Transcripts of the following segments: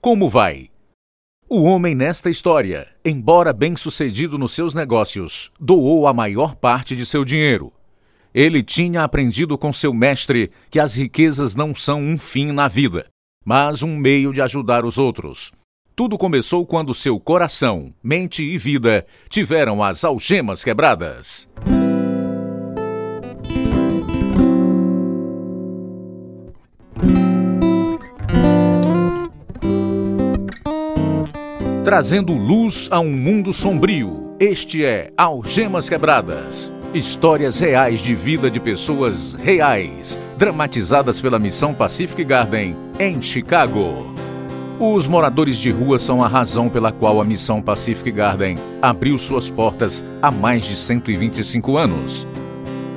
Como vai? O homem nesta história, embora bem-sucedido nos seus negócios, doou a maior parte de seu dinheiro. Ele tinha aprendido com seu mestre que as riquezas não são um fim na vida, mas um meio de ajudar os outros. Tudo começou quando seu coração, mente e vida tiveram as algemas quebradas. Trazendo luz a um mundo sombrio, este é Algemas Quebradas. Histórias reais de vida de pessoas reais, dramatizadas pela Missão Pacific Garden, em Chicago. Os moradores de rua são a razão pela qual a Missão Pacific Garden abriu suas portas há mais de 125 anos.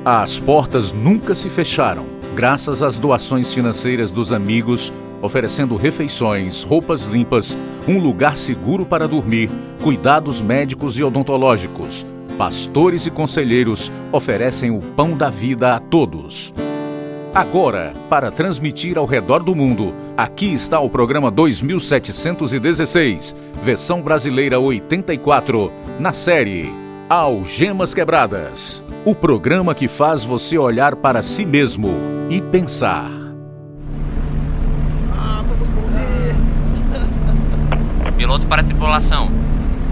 As portas nunca se fecharam, graças às doações financeiras dos amigos, oferecendo refeições, roupas limpas, um lugar seguro para dormir, cuidados médicos e odontológicos. Pastores e conselheiros oferecem o pão da vida a todos. Agora, para transmitir ao redor do mundo, aqui está o programa 2716, versão brasileira 84, na série Algemas Quebradas. O programa que faz você olhar para si mesmo e pensar. Piloto para a tripulação.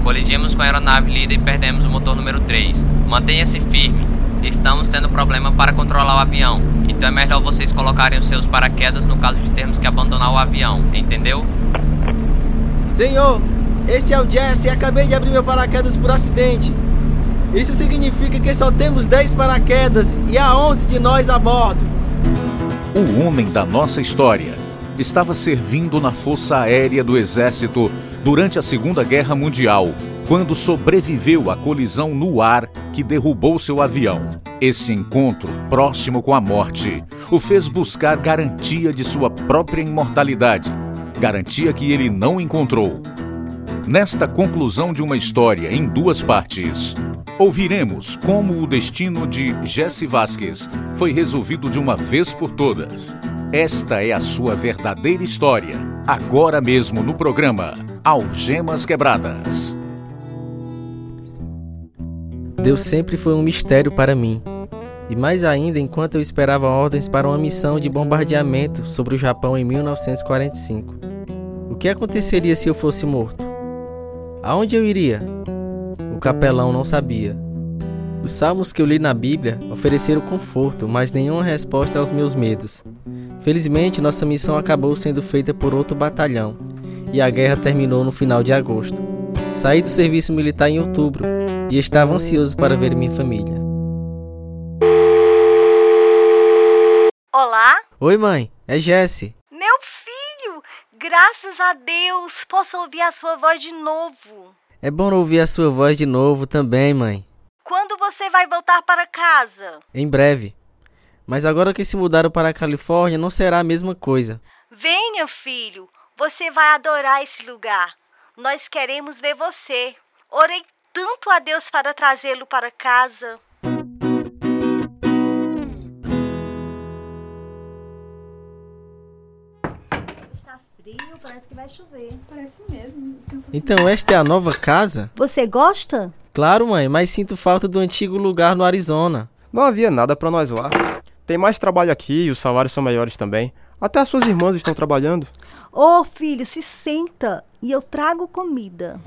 Colidimos com a aeronave líder e perdemos o motor número 3. Mantenha-se firme. Estamos tendo problema para controlar o avião, então é melhor vocês colocarem os seus paraquedas no caso de termos que abandonar o avião, entendeu? Senhor, este é o Jesse e acabei de abrir meu paraquedas por acidente. Isso significa que só temos 10 paraquedas e há 11 de nós a bordo. O homem da nossa história estava servindo na Força Aérea do Exército durante a Segunda Guerra Mundial, quando sobreviveu à colisão no ar que derrubou seu avião. Esse encontro, próximo com a morte, o fez buscar garantia de sua própria imortalidade, garantia que ele não encontrou. Nesta conclusão de uma história em duas partes, ouviremos como o destino de Jesse Vasquez foi resolvido de uma vez por todas. Esta é a sua verdadeira história, agora mesmo no programa Algemas Quebradas. Deus sempre foi um mistério para mim. E mais ainda enquanto eu esperava ordens para uma missão de bombardeamento sobre o Japão em 1945. O que aconteceria se eu fosse morto? Aonde eu iria? O capelão não sabia. Os salmos que eu li na Bíblia ofereceram conforto, mas nenhuma resposta aos meus medos. Felizmente, nossa missão acabou sendo feita por outro batalhão, e a guerra terminou no final de agosto. Saí do serviço militar em outubro e estava ansioso para ver minha família. Olá? Oi, mãe, é Jesse. Meu filho! Graças a Deus, posso ouvir a sua voz de novo. É bom ouvir a sua voz de novo também, mãe. Quando você vai voltar para casa? Em breve. Mas agora que se mudaram para a Califórnia, não será a mesma coisa. Venha, filho. Você vai adorar esse lugar. Nós queremos ver você. Orei tanto a Deus para trazê-lo para casa. Está frio, parece que vai chover. Parece mesmo. Então, esta é a nova casa? Você gosta? Claro, mãe, mas sinto falta do antigo lugar no Arizona. Não havia nada para nós lá. Tem mais trabalho aqui e os salários são melhores também. Até as suas irmãs estão trabalhando. Ô oh, filho, se senta e eu trago comida.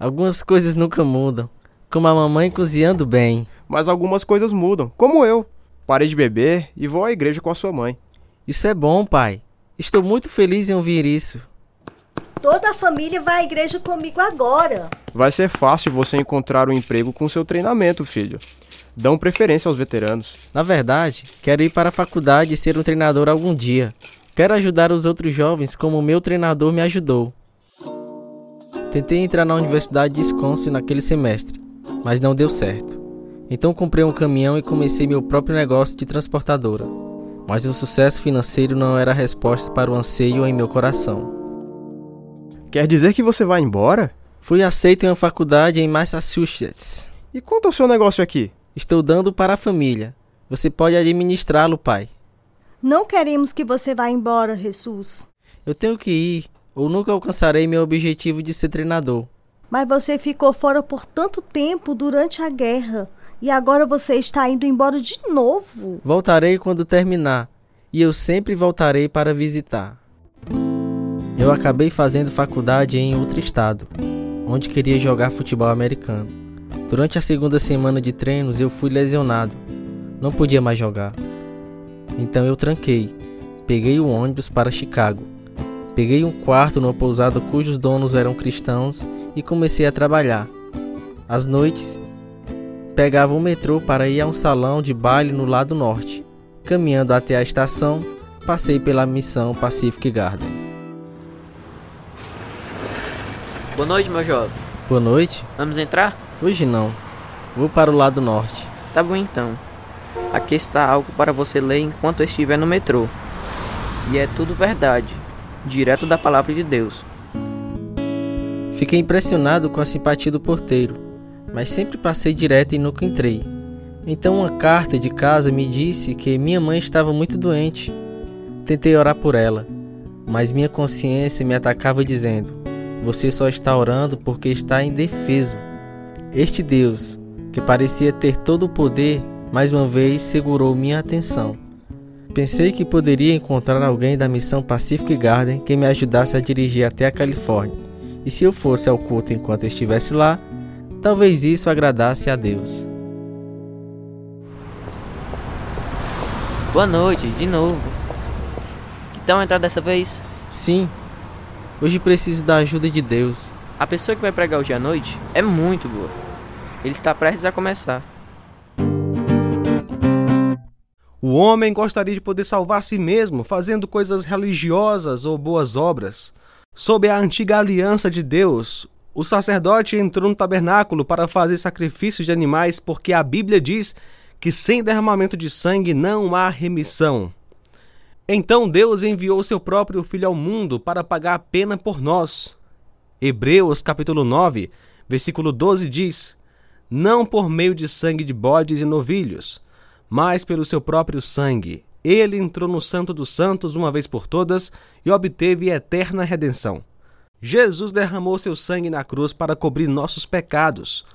Algumas coisas nunca mudam, como a mamãe cozinhando bem. Mas algumas coisas mudam, como eu. Parei de beber e vou à igreja com a sua mãe. Isso é bom, pai. Estou muito feliz em ouvir isso. Toda a família vai à igreja comigo agora. Vai ser fácil você encontrar um emprego com seu treinamento, filho. Dão preferência aos veteranos. Na verdade, quero ir para a faculdade e ser um treinador algum dia. Quero ajudar os outros jovens como o meu treinador me ajudou. Tentei entrar na Universidade de Wisconsin naquele semestre, mas não deu certo. Então comprei um caminhão e comecei meu próprio negócio de transportadora. Mas o sucesso financeiro não era a resposta para o anseio em meu coração. Quer dizer que você vai embora? Fui aceito em uma faculdade em Massachusetts. E quanto ao seu negócio aqui? Estou dando para a família. Você pode administrá-lo, pai. Não queremos que você vá embora, Jesus. Eu tenho que ir. ou nunca alcançarei meu objetivo de ser treinador. Mas você ficou fora por tanto tempo durante a guerra e agora você está indo embora de novo. Voltarei quando terminar e eu sempre voltarei para visitar. Eu acabei fazendo faculdade em outro estado, onde queria jogar futebol americano. Durante a segunda semana de treinos eu fui lesionado, não podia mais jogar. Então eu tranquei, peguei o ônibus para Chicago. Peguei um quarto numa pousada cujos donos eram cristãos e comecei a trabalhar. Às noites, pegava o metrô para ir a um salão de baile no lado norte. Caminhando até a estação, passei pela missão Pacific Garden. Boa noite, meu jovem. Boa noite. Vamos entrar? Hoje não. Vou para o lado norte. Tá bom então. Aqui está algo para você ler enquanto estiver no metrô. E é tudo verdade, direto da palavra de Deus. Fiquei impressionado com a simpatia do porteiro, mas sempre passei direto e nunca entrei. Então uma carta de casa me disse que minha mãe estava muito doente. Tentei orar por ela, mas minha consciência me atacava dizendo: Você só está orando porque está indefeso. Este Deus, que parecia ter todo o poder, mais uma vez segurou minha atenção. Pensei que poderia encontrar alguém da missão Pacific Garden que me ajudasse a dirigir até a Califórnia. E se eu fosse ao culto enquanto estivesse lá, talvez isso agradasse a Deus. Boa noite, de novo. Que tal entrar dessa vez? Sim, hoje preciso da ajuda de Deus. A pessoa que vai pregar hoje à noite é muito boa. Ele está prestes a começar. O homem gostaria de poder salvar si mesmo fazendo coisas religiosas ou boas obras. Sob a antiga aliança de Deus, o sacerdote entrou no tabernáculo para fazer sacrifícios de animais porque a Bíblia diz que sem derramamento de sangue não há remissão. Então Deus enviou seu próprio Filho ao mundo para pagar a pena por nós. Hebreus capítulo 9, versículo 12 diz: Não por meio de sangue de bodes e novilhos, mas pelo seu próprio sangue. Ele entrou no Santo dos Santos uma vez por todas e obteve eterna redenção. Jesus derramou seu sangue na cruz para cobrir nossos pecados.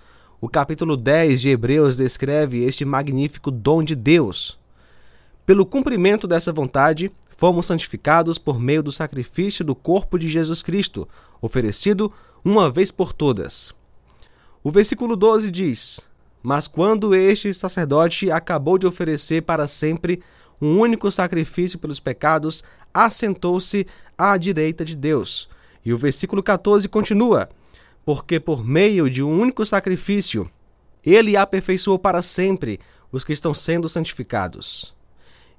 O capítulo 10 de Hebreus descreve este magnífico dom de Deus. Pelo cumprimento dessa vontade, fomos santificados por meio do sacrifício do corpo de Jesus Cristo, oferecido uma vez por todas. O versículo 12 diz: mas quando este sacerdote acabou de oferecer para sempre um único sacrifício pelos pecados, assentou-se à direita de Deus. E o versículo 14 continua: Porque por meio de um único sacrifício, ele aperfeiçoou para sempre os que estão sendo santificados.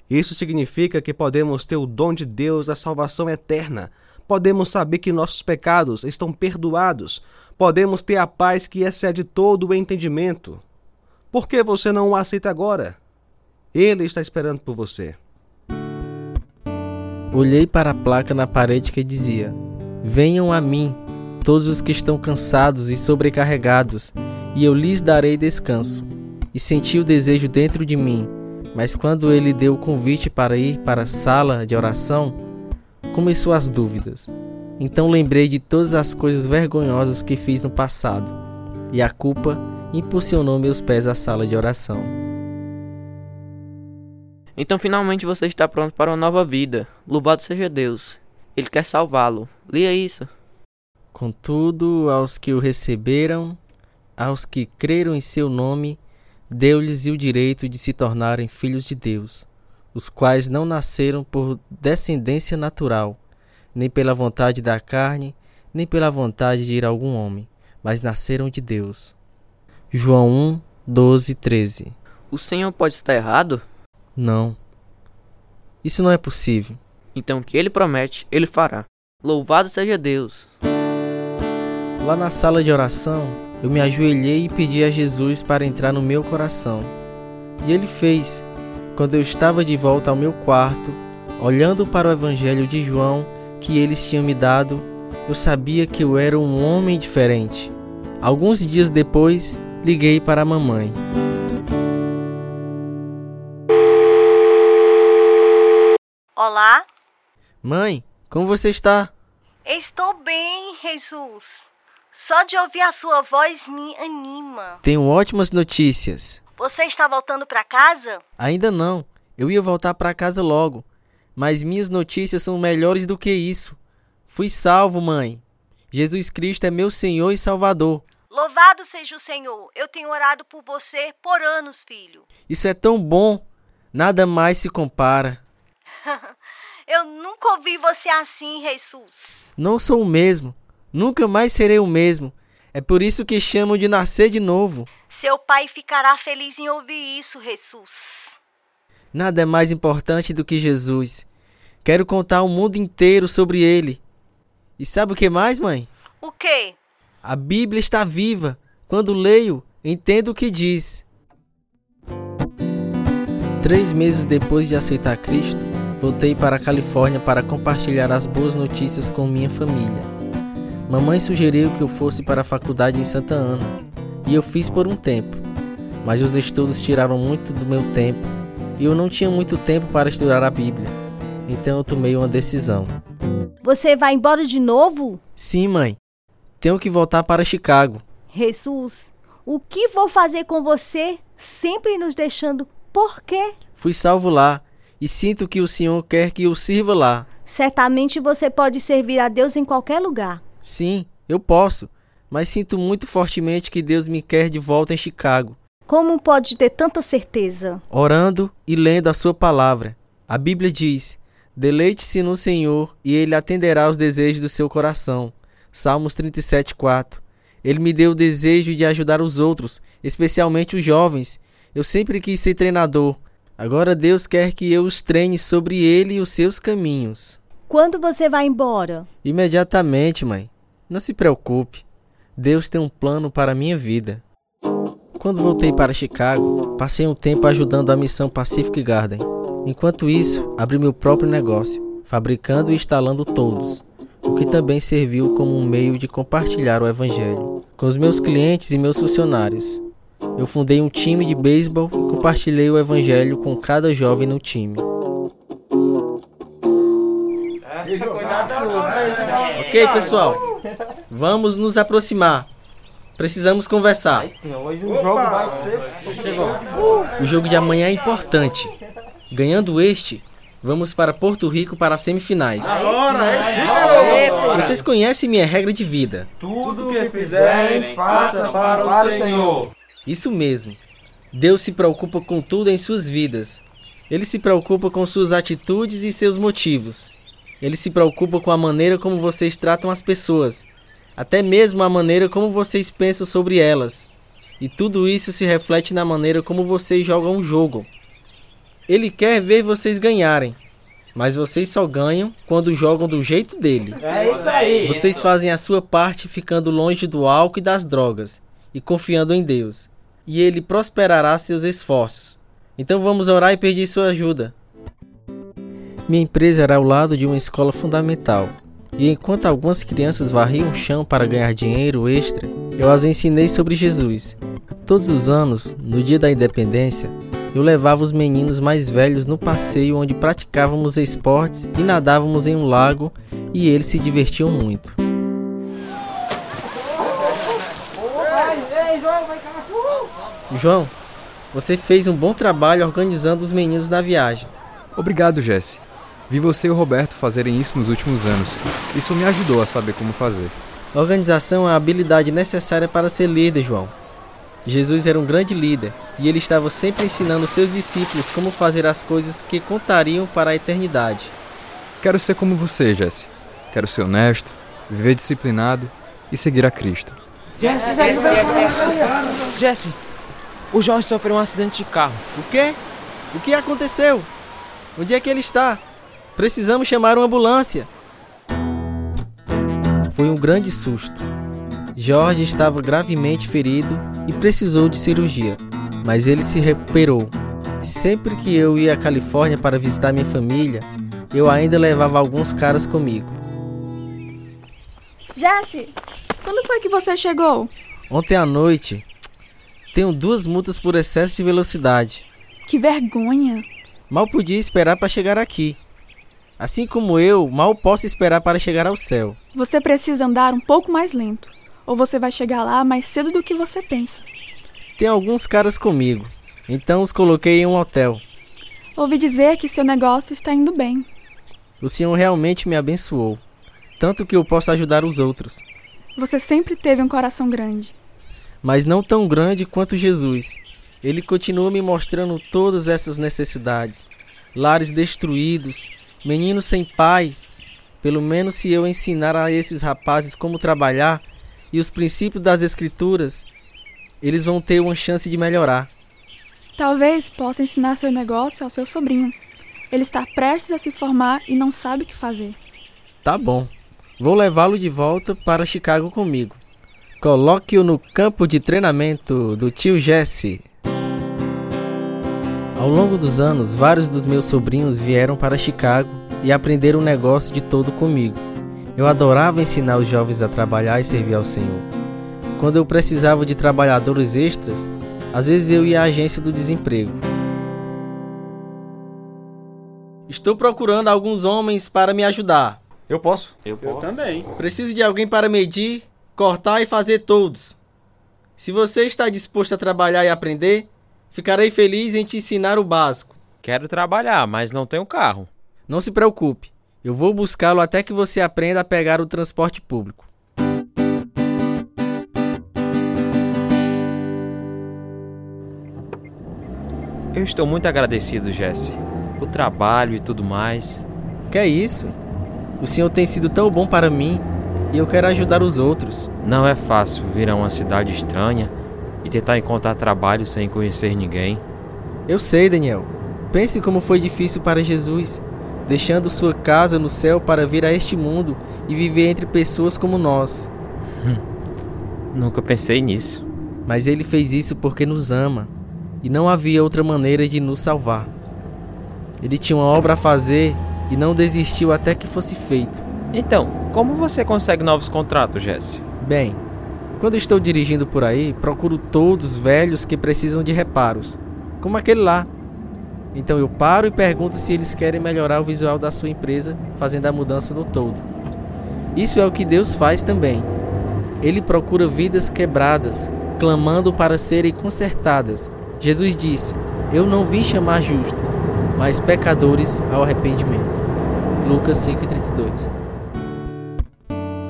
Isso significa que podemos ter o dom de Deus da salvação eterna. Podemos saber que nossos pecados estão perdoados. Podemos ter a paz que excede todo o entendimento. Por que você não o aceita agora? Ele está esperando por você. Olhei para a placa na parede que dizia: Venham a mim, todos os que estão cansados e sobrecarregados, e eu lhes darei descanso. E senti o desejo dentro de mim, mas quando ele deu o convite para ir para a sala de oração, começou as dúvidas. Então lembrei de todas as coisas vergonhosas que fiz no passado, e a culpa impulsionou meus pés à sala de oração. Então finalmente você está pronto para uma nova vida. Louvado seja Deus. Ele quer salvá-lo. Leia isso. Contudo, aos que o receberam, aos que creram em seu nome, deu-lhes o direito de se tornarem filhos de Deus, os quais não nasceram por descendência natural, nem pela vontade da carne, nem pela vontade de ir a algum homem, mas nasceram de Deus. João 1, 12, 13. O Senhor pode estar errado? Não. Isso não é possível. Então o que ele promete, ele fará. Louvado seja Deus. Lá na sala de oração, eu me ajoelhei e pedi a Jesus para entrar no meu coração. E ele fez. Quando eu estava de volta ao meu quarto, olhando para o evangelho de João que eles tinham me dado, eu sabia que eu era um homem diferente. Alguns dias depois, liguei para a mamãe. Olá? Mãe, como você está? Estou bem, Jesus. Só de ouvir a sua voz me anima. Tenho ótimas notícias. Você está voltando para casa? Ainda não. Eu ia voltar para casa logo. Mas minhas notícias são melhores do que isso. Fui salvo, mãe. Jesus Cristo é meu Senhor e Salvador. Louvado seja o Senhor. Eu tenho orado por você por anos, filho. Isso é tão bom. Nada mais se compara. Eu nunca ouvi você assim, Jesus. Não sou o mesmo. Nunca mais serei o mesmo. É por isso que chamam de nascer de novo. Seu pai ficará feliz em ouvir isso, Jesus. Nada é mais importante do que Jesus. Quero contar ao mundo inteiro sobre ele. E sabe o que mais, mãe? O quê? A Bíblia está viva. Quando leio, entendo o que diz. Três meses depois de aceitar Cristo, voltei para a Califórnia para compartilhar as boas notícias com minha família. Mamãe sugeriu que eu fosse para a faculdade em Santa Ana, e eu fiz por um tempo, mas os estudos tiraram muito do meu tempo e eu não tinha muito tempo para estudar a Bíblia, então eu tomei uma decisão. Você vai embora de novo? Sim, mãe. Tenho que voltar para Chicago. Jesus, o que vou fazer com você sempre nos deixando? Por quê? Fui salvo lá e sinto que o Senhor quer que eu sirva lá. Certamente você pode servir a Deus em qualquer lugar. Sim, eu posso, mas sinto muito fortemente que Deus me quer de volta em Chicago. Como pode ter tanta certeza? Orando e lendo a sua palavra. A Bíblia diz: Deleite-se no Senhor e ele atenderá aos desejos do seu coração. Salmos 37:4. Ele me deu o desejo de ajudar os outros, especialmente os jovens. Eu sempre quis ser treinador. Agora Deus quer que eu os treine sobre ele e os seus caminhos. Quando você vai embora? Imediatamente, mãe. Não se preocupe. Deus tem um plano para a minha vida. Quando voltei para Chicago, passei um tempo ajudando a missão Pacific Garden. Enquanto isso, abri meu próprio negócio, fabricando e instalando todos, o que também serviu como um meio de compartilhar o Evangelho com os meus clientes e meus funcionários. Eu fundei um time de beisebol e compartilhei o Evangelho com cada jovem no time. Ok, pessoal. Vamos nos aproximar. Precisamos conversar. O jogo de amanhã é importante. Ganhando este, vamos para Porto Rico para as semifinais. Vocês conhecem minha regra de vida. Tudo que fizerem, faça para o Senhor. Isso mesmo. Deus se preocupa com tudo em suas vidas. Ele se preocupa com suas atitudes e seus motivos. Ele se preocupa com a maneira como vocês tratam as pessoas, até mesmo a maneira como vocês pensam sobre elas. E tudo isso se reflete na maneira como vocês jogam o jogo. Ele quer ver vocês ganharem, mas vocês só ganham quando jogam do jeito dele. É isso aí. Vocês fazem a sua parte ficando longe do álcool e das drogas e confiando em Deus, e ele prosperará seus esforços. Então vamos orar e pedir sua ajuda. Minha empresa era ao lado de uma escola fundamental, e enquanto algumas crianças varriam o chão para ganhar dinheiro extra, eu as ensinei sobre Jesus. Todos os anos, no dia da independência, eu levava os meninos mais velhos no passeio onde praticávamos esportes e nadávamos em um lago e eles se divertiam muito. João, você fez um bom trabalho organizando os meninos na viagem. Obrigado, Jesse. Vi você e o Roberto fazerem isso nos últimos anos. Isso me ajudou a saber como fazer. Organização é a habilidade necessária para ser líder, João. Jesus era um grande líder e ele estava sempre ensinando seus discípulos como fazer as coisas que contariam para a eternidade. Quero ser como você, Jesse. Quero ser honesto, viver disciplinado e seguir a Cristo. Jesse, Jesse, Jesse, Jesse, o Jorge sofreu um acidente de carro. O quê? O que aconteceu? Onde é que ele está? Precisamos chamar uma ambulância. Foi um grande susto. Jorge estava gravemente ferido e precisou de cirurgia, mas ele se recuperou. Sempre que eu ia à Califórnia para visitar minha família, eu ainda levava alguns caras comigo. Jesse, quando foi que você chegou? Ontem à noite, tenho duas multas por excesso de velocidade. Que vergonha! Mal podia esperar para chegar aqui. Assim como eu, mal posso esperar para chegar ao céu. Você precisa andar um pouco mais lento, ou você vai chegar lá mais cedo do que você pensa. Tem alguns caras comigo, então os coloquei em um hotel. Ouvi dizer que seu negócio está indo bem. O Senhor realmente me abençoou, tanto que eu posso ajudar os outros. Você sempre teve um coração grande. Mas não tão grande quanto Jesus. Ele continua me mostrando todas essas necessidades. Lares destruídos, meninos sem pais. Pelo menos se eu ensinar a esses rapazes como trabalhar e os princípios das Escrituras, eles vão ter uma chance de melhorar. Talvez possa ensinar seu negócio ao seu sobrinho. Ele está prestes a se formar e não sabe o que fazer. Tá bom. Vou levá-lo de volta para Chicago comigo. Coloque-o no campo de treinamento do tio Jesse. Ao longo dos anos, vários dos meus sobrinhos vieram para Chicago e aprenderam o negócio de todo comigo. Eu adorava ensinar os jovens a trabalhar e servir ao Senhor. Quando eu precisava de trabalhadores extras, às vezes eu ia à agência do desemprego. Estou procurando alguns homens para me ajudar. Eu posso. Eu, eu também. Preciso de alguém para medir, cortar e fazer todos. Se você está disposto a trabalhar e aprender, Ficarei feliz em te ensinar o básico. Quero trabalhar, mas não tenho carro. Não se preocupe. Eu vou buscá-lo até que você aprenda a pegar o transporte público. Eu estou muito agradecido, Jesse. O trabalho e tudo mais. Que é isso? O senhor tem sido tão bom para mim e eu quero ajudar os outros. Não é fácil vir a uma cidade estranha e tentar encontrar trabalho sem conhecer ninguém. Eu sei, Daniel. Pense como foi difícil para Jesus, deixando sua casa no céu para vir a este mundo e viver entre pessoas como nós. Nunca pensei nisso. Mas ele fez isso porque nos ama e não havia outra maneira de nos salvar. Ele tinha uma obra a fazer e não desistiu até que fosse feito. Então, como você consegue novos contratos, Jesse? Bem, quando estou dirigindo por aí, procuro todos velhos que precisam de reparos, como aquele lá. Então eu paro e pergunto se eles querem melhorar o visual da sua empresa, fazendo a mudança no todo. Isso é o que Deus faz também. Ele procura vidas quebradas, clamando para serem consertadas. Jesus disse: Eu não vim chamar justos, mas pecadores ao arrependimento. Lucas 5:32.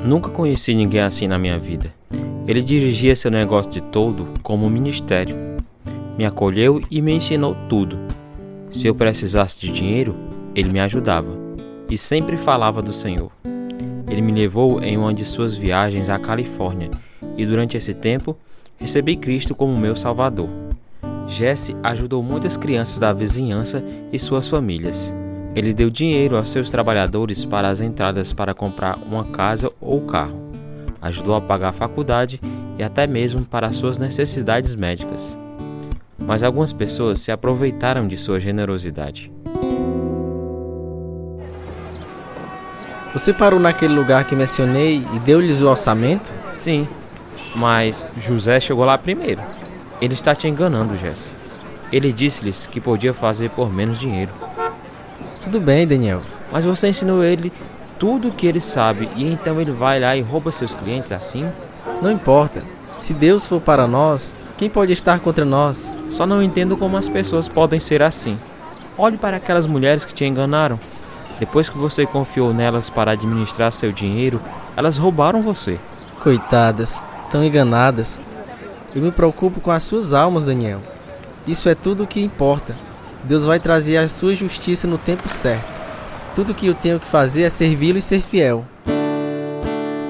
Nunca conheci ninguém assim na minha vida. Ele dirigia seu negócio de todo como um ministério. Me acolheu e me ensinou tudo. Se eu precisasse de dinheiro, ele me ajudava e sempre falava do Senhor. Ele me levou em uma de suas viagens à Califórnia e durante esse tempo recebi Cristo como meu Salvador. Jesse ajudou muitas crianças da vizinhança e suas famílias. Ele deu dinheiro aos seus trabalhadores para as entradas para comprar uma casa ou carro ajudou a pagar a faculdade e até mesmo para suas necessidades médicas. Mas algumas pessoas se aproveitaram de sua generosidade. Você parou naquele lugar que mencionei e deu-lhes o orçamento? Sim, mas José chegou lá primeiro. Ele está te enganando, Jesse. Ele disse-lhes que podia fazer por menos dinheiro. Tudo bem, Daniel. Mas você ensinou ele tudo o que ele sabe e então ele vai lá e rouba seus clientes assim? Não importa. Se Deus for para nós, quem pode estar contra nós? Só não entendo como as pessoas podem ser assim. Olhe para aquelas mulheres que te enganaram. Depois que você confiou nelas para administrar seu dinheiro, elas roubaram você. Coitadas, tão enganadas. Eu me preocupo com as suas almas, Daniel. Isso é tudo o que importa. Deus vai trazer a sua justiça no tempo certo. Tudo que eu tenho que fazer é servi-lo e ser fiel.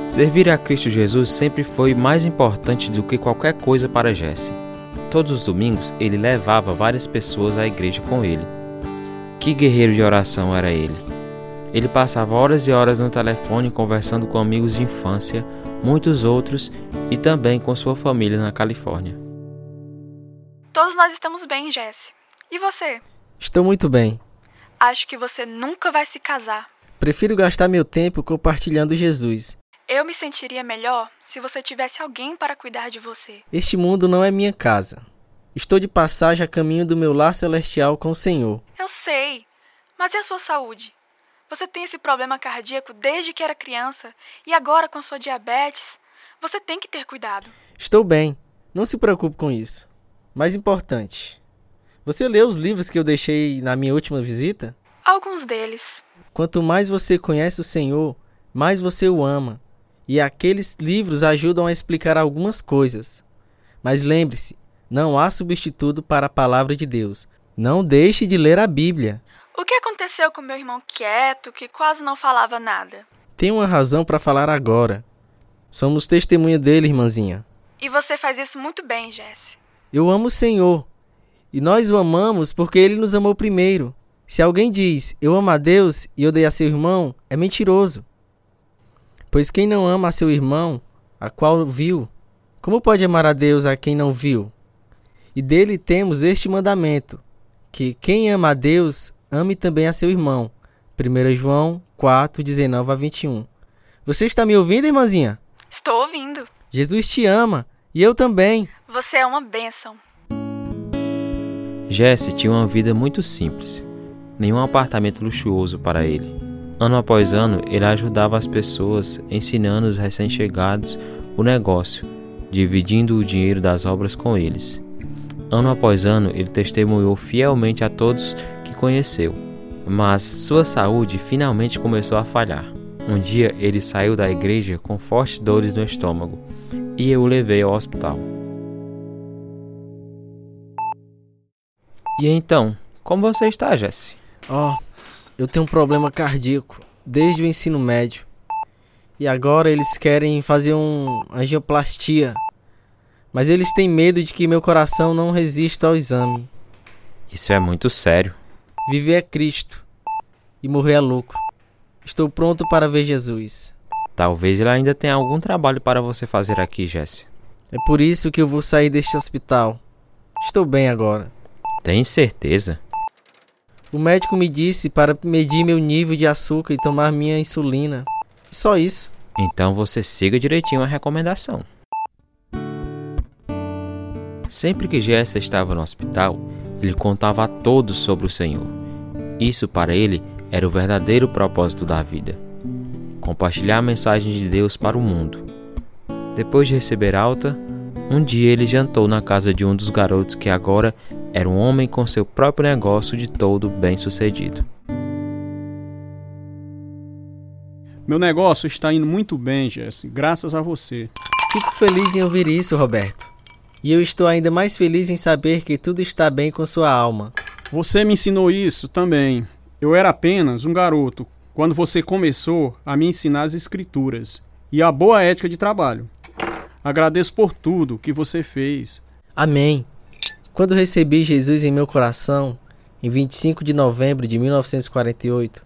Servir a Cristo Jesus sempre foi mais importante do que qualquer coisa para Jesse. Todos os domingos ele levava várias pessoas à igreja com ele. Que guerreiro de oração era ele! Ele passava horas e horas no telefone conversando com amigos de infância, muitos outros e também com sua família na Califórnia. Todos nós estamos bem, Jesse. E você? Estou muito bem. Acho que você nunca vai se casar. Prefiro gastar meu tempo compartilhando Jesus. Eu me sentiria melhor se você tivesse alguém para cuidar de você. Este mundo não é minha casa. Estou de passagem a caminho do meu lar celestial com o Senhor. Eu sei, mas e a sua saúde? Você tem esse problema cardíaco desde que era criança e agora com sua diabetes, você tem que ter cuidado. Estou bem, não se preocupe com isso. Mais importante, você leu os livros que eu deixei na minha última visita? Alguns deles. Quanto mais você conhece o Senhor, mais você o ama. E aqueles livros ajudam a explicar algumas coisas. Mas lembre-se, não há substituto para a palavra de Deus. Não deixe de ler a Bíblia. O que aconteceu com meu irmão quieto, que quase não falava nada? Tem uma razão para falar agora. Somos testemunha dele, irmãzinha. E você faz isso muito bem, Jesse. Eu amo o Senhor. E nós o amamos porque ele nos amou primeiro. Se alguém diz, eu amo a Deus e odeio a seu irmão, é mentiroso. Pois quem não ama a seu irmão, a qual viu, como pode amar a Deus a quem não viu? E dele temos este mandamento: que quem ama a Deus, ame também a seu irmão. 1 João 4, 19 a 21. Você está me ouvindo, irmãzinha? Estou ouvindo. Jesus te ama e eu também. Você é uma bênção. Jesse tinha uma vida muito simples, nenhum apartamento luxuoso para ele. Ano após ano, ele ajudava as pessoas, ensinando os recém-chegados o negócio, dividindo o dinheiro das obras com eles. Ano após ano, ele testemunhou fielmente a todos que conheceu. Mas sua saúde finalmente começou a falhar. Um dia ele saiu da igreja com fortes dores no estômago e eu o levei ao hospital. E então, como você está, Jesse? Oh, eu tenho um problema cardíaco desde o ensino médio. E agora eles querem fazer uma angioplastia. Mas eles têm medo de que meu coração não resista ao exame. Isso é muito sério. Viver é Cristo e morrer é lucro. Estou pronto para ver Jesus. Talvez ele ainda tenha algum trabalho para você fazer aqui, Jesse. É por isso que eu vou sair deste hospital. Estou bem agora. Tem certeza? O médico me disse para medir meu nível de açúcar e tomar minha insulina. Só isso. Então você siga direitinho a recomendação. Sempre que Jessa estava no hospital, ele contava a todos sobre o Senhor. Isso para ele era o verdadeiro propósito da vida: compartilhar a mensagem de Deus para o mundo. Depois de receber alta, um dia ele jantou na casa de um dos garotos que agora era um homem com seu próprio negócio de todo bem sucedido. Meu negócio está indo muito bem, Jesse, graças a você. Fico feliz em ouvir isso, Roberto. E eu estou ainda mais feliz em saber que tudo está bem com sua alma. Você me ensinou isso também. Eu era apenas um garoto quando você começou a me ensinar as escrituras e a boa ética de trabalho. Agradeço por tudo que você fez. Amém. Quando recebi Jesus em meu coração, em 25 de novembro de 1948,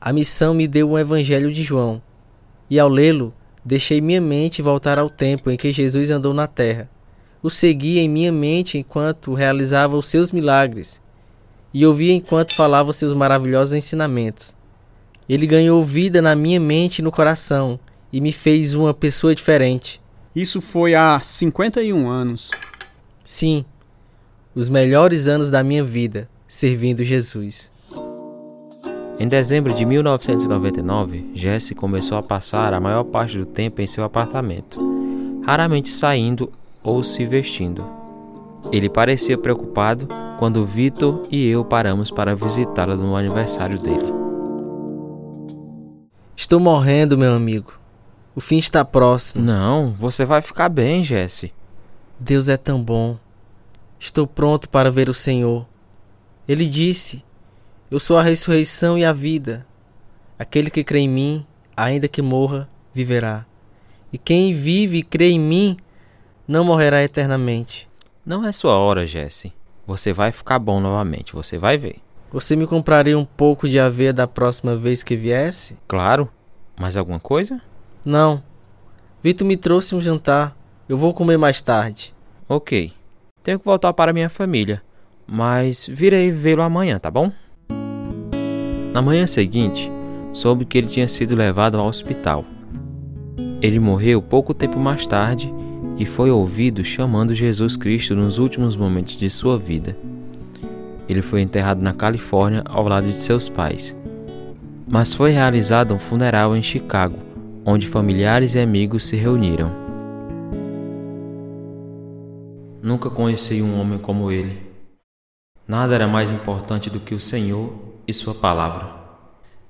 a missão me deu o Evangelho de João. E ao lê-lo, deixei minha mente voltar ao tempo em que Jesus andou na terra. O segui em minha mente enquanto realizava os seus milagres e ouvia enquanto falava seus maravilhosos ensinamentos. Ele ganhou vida na minha mente e no coração e me fez uma pessoa diferente. Isso foi há 51 anos. Sim, os melhores anos da minha vida servindo Jesus. Em dezembro de 1999, Jesse começou a passar a maior parte do tempo em seu apartamento, raramente saindo ou se vestindo. Ele parecia preocupado quando Vitor e eu paramos para visitá-lo no aniversário dele. Estou morrendo, meu amigo. O fim está próximo. Não, você vai ficar bem, Jesse. Deus é tão bom. Estou pronto para ver o Senhor. Ele disse: Eu sou a ressurreição e a vida. Aquele que crê em mim, ainda que morra, viverá. E quem vive e crê em mim, não morrerá eternamente. Não é sua hora, Jesse. Você vai ficar bom novamente, você vai ver. Você me compraria um pouco de aveia da próxima vez que viesse? Claro. Mais alguma coisa? Não. Vitor me trouxe um jantar. Eu vou comer mais tarde. Ok. Tenho que voltar para minha família, mas virei vê-lo amanhã, tá bom? Na manhã seguinte, soube que ele tinha sido levado ao hospital. Ele morreu pouco tempo mais tarde e foi ouvido chamando Jesus Cristo nos últimos momentos de sua vida. Ele foi enterrado na Califórnia ao lado de seus pais. mas foi realizado um funeral em Chicago, onde familiares e amigos se reuniram. Nunca conheci um homem como ele. Nada era mais importante do que o Senhor e Sua palavra.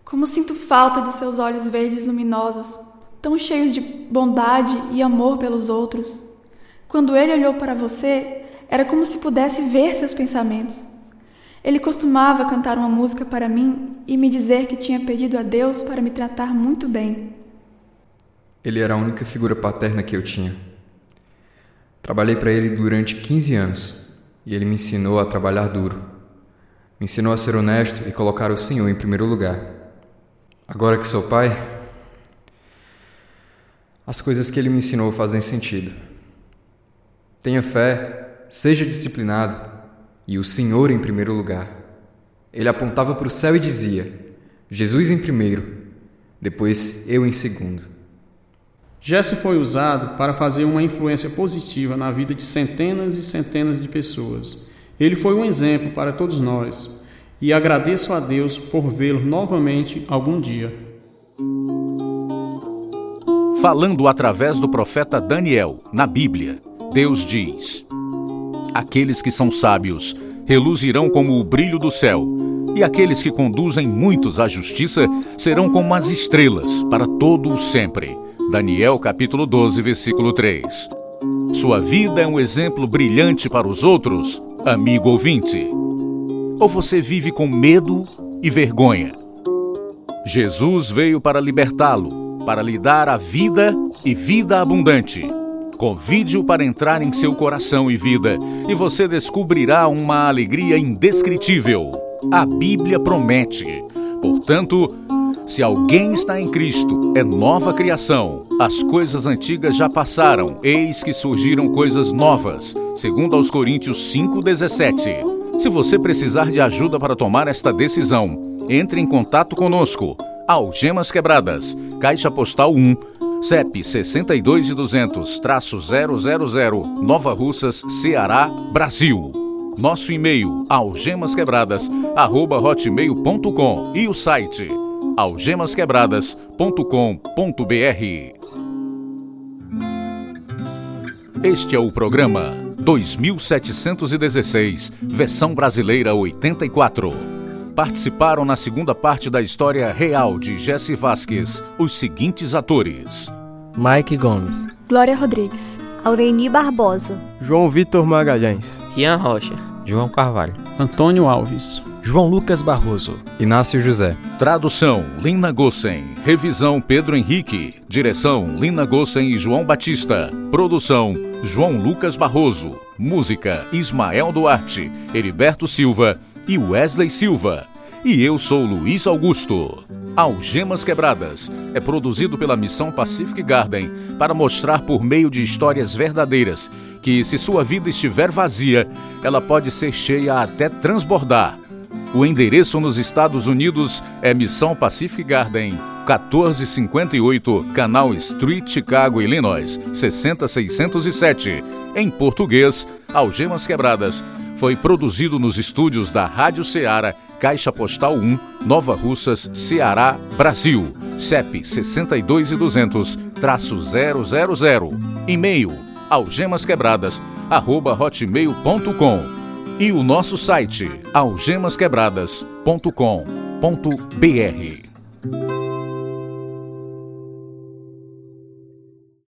Como sinto falta de seus olhos verdes luminosos, tão cheios de bondade e amor pelos outros. Quando ele olhou para você, era como se pudesse ver seus pensamentos. Ele costumava cantar uma música para mim e me dizer que tinha pedido a Deus para me tratar muito bem. Ele era a única figura paterna que eu tinha. Trabalhei para ele durante 15 anos e ele me ensinou a trabalhar duro. Me ensinou a ser honesto e colocar o Senhor em primeiro lugar. Agora que sou pai, as coisas que ele me ensinou fazem sentido. Tenha fé, seja disciplinado e o Senhor em primeiro lugar. Ele apontava para o céu e dizia: Jesus em primeiro, depois eu em segundo. Jesse foi usado para fazer uma influência positiva na vida de centenas e centenas de pessoas. Ele foi um exemplo para todos nós e agradeço a Deus por vê-lo novamente algum dia. Falando através do profeta Daniel, na Bíblia, Deus diz: Aqueles que são sábios reluzirão como o brilho do céu, e aqueles que conduzem muitos à justiça serão como as estrelas para todo o sempre. Daniel capítulo 12, versículo 3. Sua vida é um exemplo brilhante para os outros, amigo ouvinte. Ou você vive com medo e vergonha? Jesus veio para libertá-lo, para lhe dar a vida e vida abundante. Convide-o para entrar em seu coração e vida, e você descobrirá uma alegria indescritível. A Bíblia promete. Portanto, se alguém está em Cristo, é nova criação. As coisas antigas já passaram, eis que surgiram coisas novas. Segundo aos Coríntios 5:17. Se você precisar de ajuda para tomar esta decisão, entre em contato conosco. Algemas Quebradas, Caixa Postal 1, CEP 62200-000, Nova Russas, Ceará, Brasil. Nosso e-mail algemasquebradas@hotmail.com e o site algemasquebradas.com.br. Este é o programa 2716, versão brasileira 84. Participaram na segunda parte da história real de Jesse Vasquez os seguintes atores: Mike Gomes, Glória Rodrigues, Aureni Barbosa, João Vitor Magalhães, Rian Rocha, João Carvalho, Antônio Alves, João Lucas Barroso, Inácio José. Tradução: Lina Gossen. Revisão: Pedro Henrique. Direção: Lina Gossen e João Batista. Produção: João Lucas Barroso. Música: Ismael Duarte, Heriberto Silva e Wesley Silva. E eu sou Luiz Augusto. Algemas Quebradas é produzido pela Missão Pacific Garden para mostrar por meio de histórias verdadeiras que, se sua vida estiver vazia, ela pode ser cheia até transbordar. O endereço nos Estados Unidos é Missão Pacific Garden, 1458 Canal Street, Chicago, Illinois, 60607. Em português, Algemas Quebradas foi produzido nos estúdios da Rádio Ceará, Caixa Postal 1, Nova Russas, Ceará, Brasil. CEP 62200-000. E-mail algemasquebradas@hotmail.com e o nosso site algemasquebradas.com.br.